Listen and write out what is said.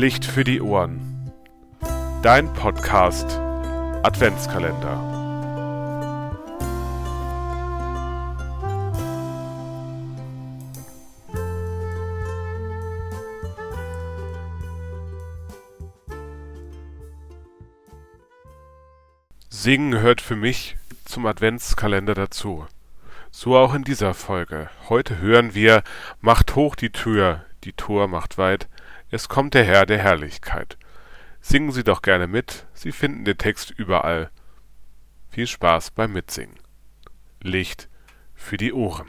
Licht für die Ohren. Dein Podcast Adventskalender. Singen gehört für mich zum Adventskalender dazu. So auch in dieser Folge. Heute hören wir Macht hoch die Tür, die Tor macht weit, es kommt der Herr der Herrlichkeit. Singen Sie doch gerne mit, Sie finden den Text überall. Viel Spaß beim Mitsingen. Licht für die Ohren.